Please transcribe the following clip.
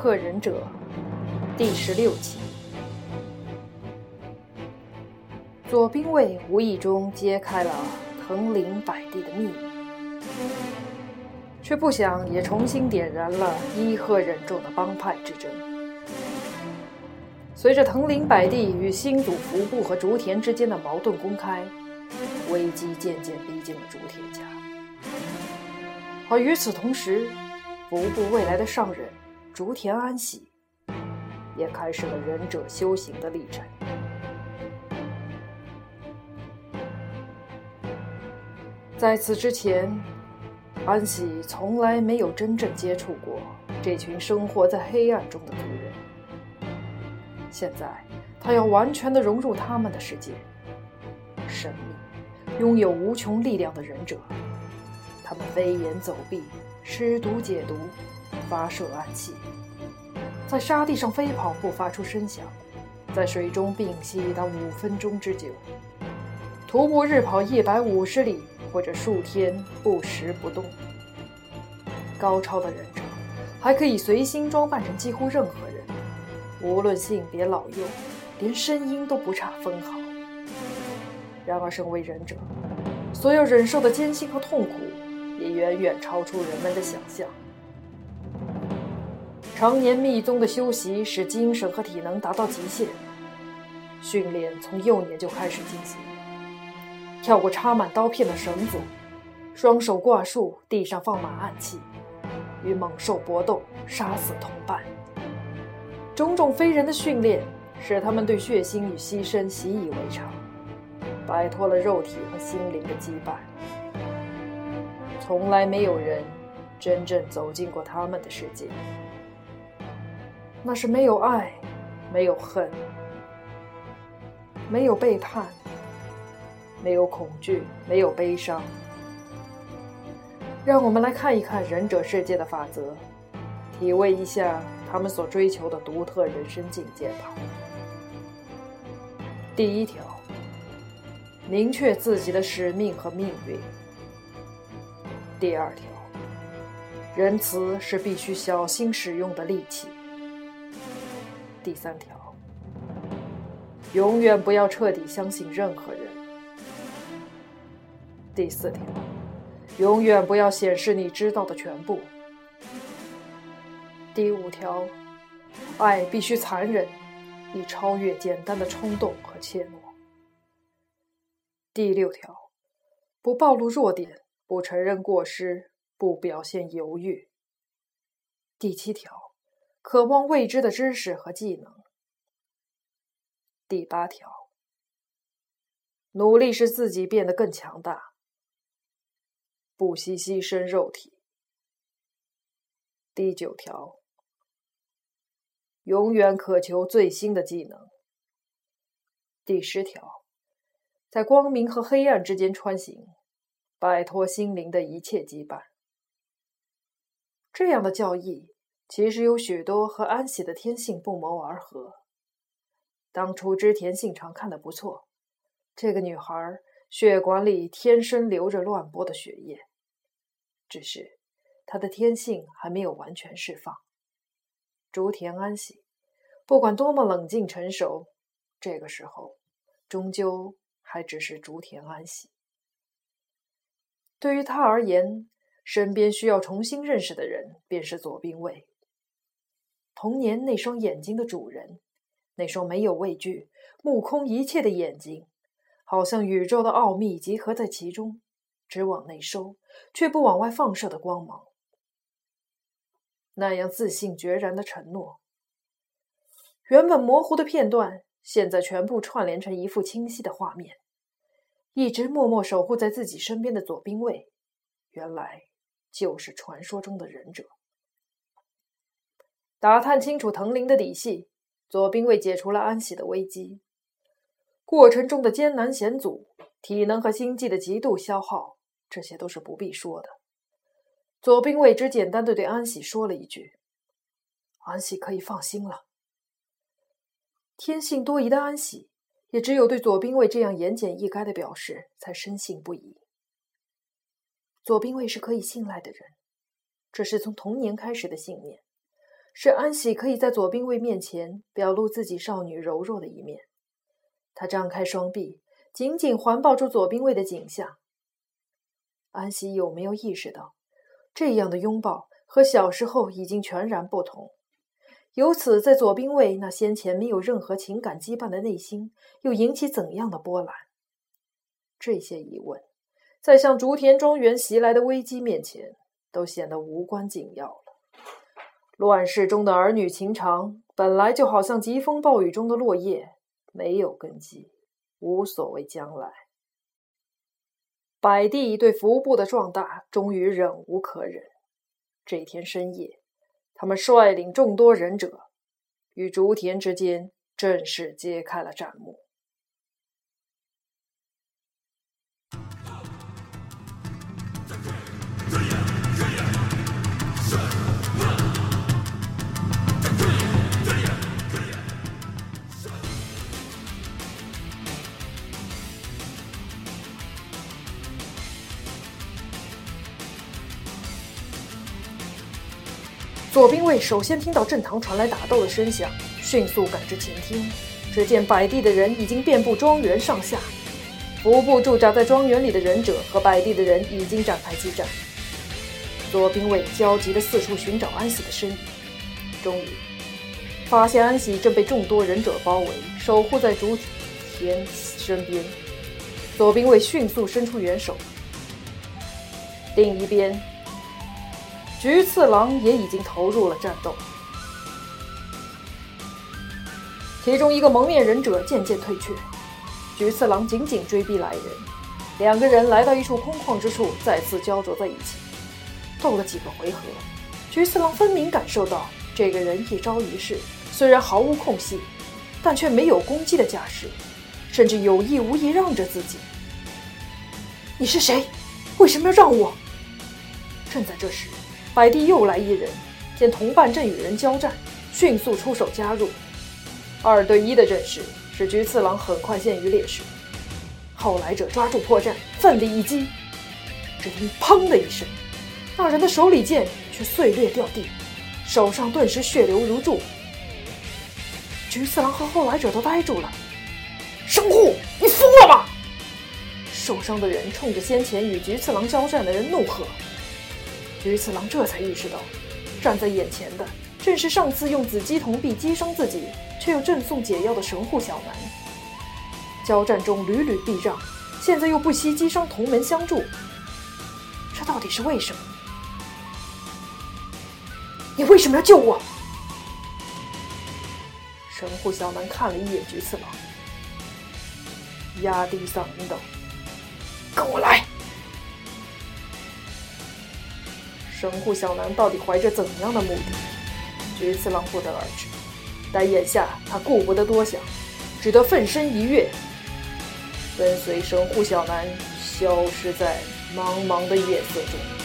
伊贺忍者第十六集。左兵卫无意中揭开了藤林百地的秘密，却不想也重新点燃了伊贺忍众的帮派之争。随着藤林百地与新主服部和竹田之间的矛盾公开，危机渐渐逼近了竹田家。而与此同时，服部未来的上任竹田安喜也开始了忍者修行的历程。在此之前，安喜从来没有真正接触过这群生活在黑暗中的族人。现在，他要完全的融入他们的世界。神秘、拥有无穷力量的忍者，他们飞檐走壁、施毒解毒、发射暗器，在沙地上飞跑不发出声响，在水中屏息达五分钟之久，徒步日跑一百五十里或者数天不食不动。高超的忍者还可以随心装扮成几乎任何人。无论性别老幼，连声音都不差分毫。然而，身为忍者，所要忍受的艰辛和痛苦，也远远超出人们的想象。常年密宗的修习，使精神和体能达到极限。训练从幼年就开始进行，跳过插满刀片的绳子，双手挂树，地上放满暗器，与猛兽搏斗，杀死同伴。种种非人的训练，使他们对血腥与牺牲习以为常，摆脱了肉体和心灵的羁绊。从来没有人真正走进过他们的世界，那是没有爱，没有恨，没有背叛，没有恐惧，没有悲伤。让我们来看一看忍者世界的法则，体味一下。他们所追求的独特人生境界吧。第一条，明确自己的使命和命运。第二条，仁慈是必须小心使用的利器。第三条，永远不要彻底相信任何人。第四条，永远不要显示你知道的全部。第五条，爱必须残忍，以超越简单的冲动和怯懦。第六条，不暴露弱点，不承认过失，不表现犹豫。第七条，渴望未知的知识和技能。第八条，努力使自己变得更强大，不惜牺牲肉体。第九条。永远渴求最新的技能。第十条，在光明和黑暗之间穿行，摆脱心灵的一切羁绊。这样的教义其实有许多和安喜的天性不谋而合。当初织田信长看的不错，这个女孩血管里天生流着乱波的血液，只是她的天性还没有完全释放。竹田安喜，不管多么冷静成熟，这个时候终究还只是竹田安喜。对于他而言，身边需要重新认识的人便是左兵卫。童年那双眼睛的主人，那双没有畏惧、目空一切的眼睛，好像宇宙的奥秘集合在其中，只往内收却不往外放射的光芒。那样自信决然的承诺，原本模糊的片段，现在全部串联成一幅清晰的画面。一直默默守护在自己身边的左兵卫，原来就是传说中的忍者。打探清楚藤林的底细，左兵卫解除了安喜的危机。过程中的艰难险阻、体能和心计的极度消耗，这些都是不必说的。左兵卫只简单的对安喜说了一句：“安喜可以放心了。”天性多疑的安喜，也只有对左兵卫这样言简意赅的表示，才深信不疑。左兵卫是可以信赖的人，这是从童年开始的信念，是安喜可以在左兵卫面前表露自己少女柔弱的一面。他张开双臂，紧紧环抱住左兵卫的颈项。安喜有没有意识到，这样的拥抱和小时候已经全然不同？由此，在左兵卫那先前没有任何情感羁绊的内心，又引起怎样的波澜？这些疑问，在向竹田庄园袭来的危机面前，都显得无关紧要了。乱世中的儿女情长，本来就好像疾风暴雨中的落叶，没有根基，无所谓将来。百地对服部的壮大，终于忍无可忍。这天深夜。他们率领众多忍者，与竹田之间正式揭开了战幕。左兵卫首先听到正堂传来打斗的声响，迅速赶至前厅，只见百地的人已经遍布庄园上下，服部驻扎在庄园里的忍者和百地的人已经展开激战。左兵卫焦急地四处寻找安喜的身影，终于发现安喜正被众多忍者包围，守护在竹田身边。左兵卫迅速伸出援手，另一边。菊次郎也已经投入了战斗，其中一个蒙面忍者渐渐退却，菊次郎紧紧追逼来人，两个人来到一处空旷之处，再次焦灼在一起。斗了几个回合，菊次郎分明感受到这个人一招一式虽然毫无空隙，但却没有攻击的架势，甚至有意无意让着自己。你是谁？为什么要让我？正在这时。海地又来一人，见同伴正与人交战，迅速出手加入。二对一的阵势使菊次郎很快陷于劣势。后来者抓住破绽，奋力一击，只听“砰”的一声，那人的手里剑却碎裂掉地，手上顿时血流如注。菊次郎和后来者都呆住了。生护，你疯了吗？受伤的人冲着先前与菊次郎交战的人怒喝。菊次郎这才意识到，站在眼前的正是上次用紫姬铜币击伤自己，却又赠送解药的神户小南。交战中屡屡避让，现在又不惜击伤同门相助，这到底是为什么？你为什么要救我？神户小南看了一眼菊次郎，压低嗓音道：“跟我来。”神户小南到底怀着怎样的目的？菊次郎不得而知。但眼下他顾不得多想，只得奋身一跃，跟随神户小南消失在茫茫的夜色中。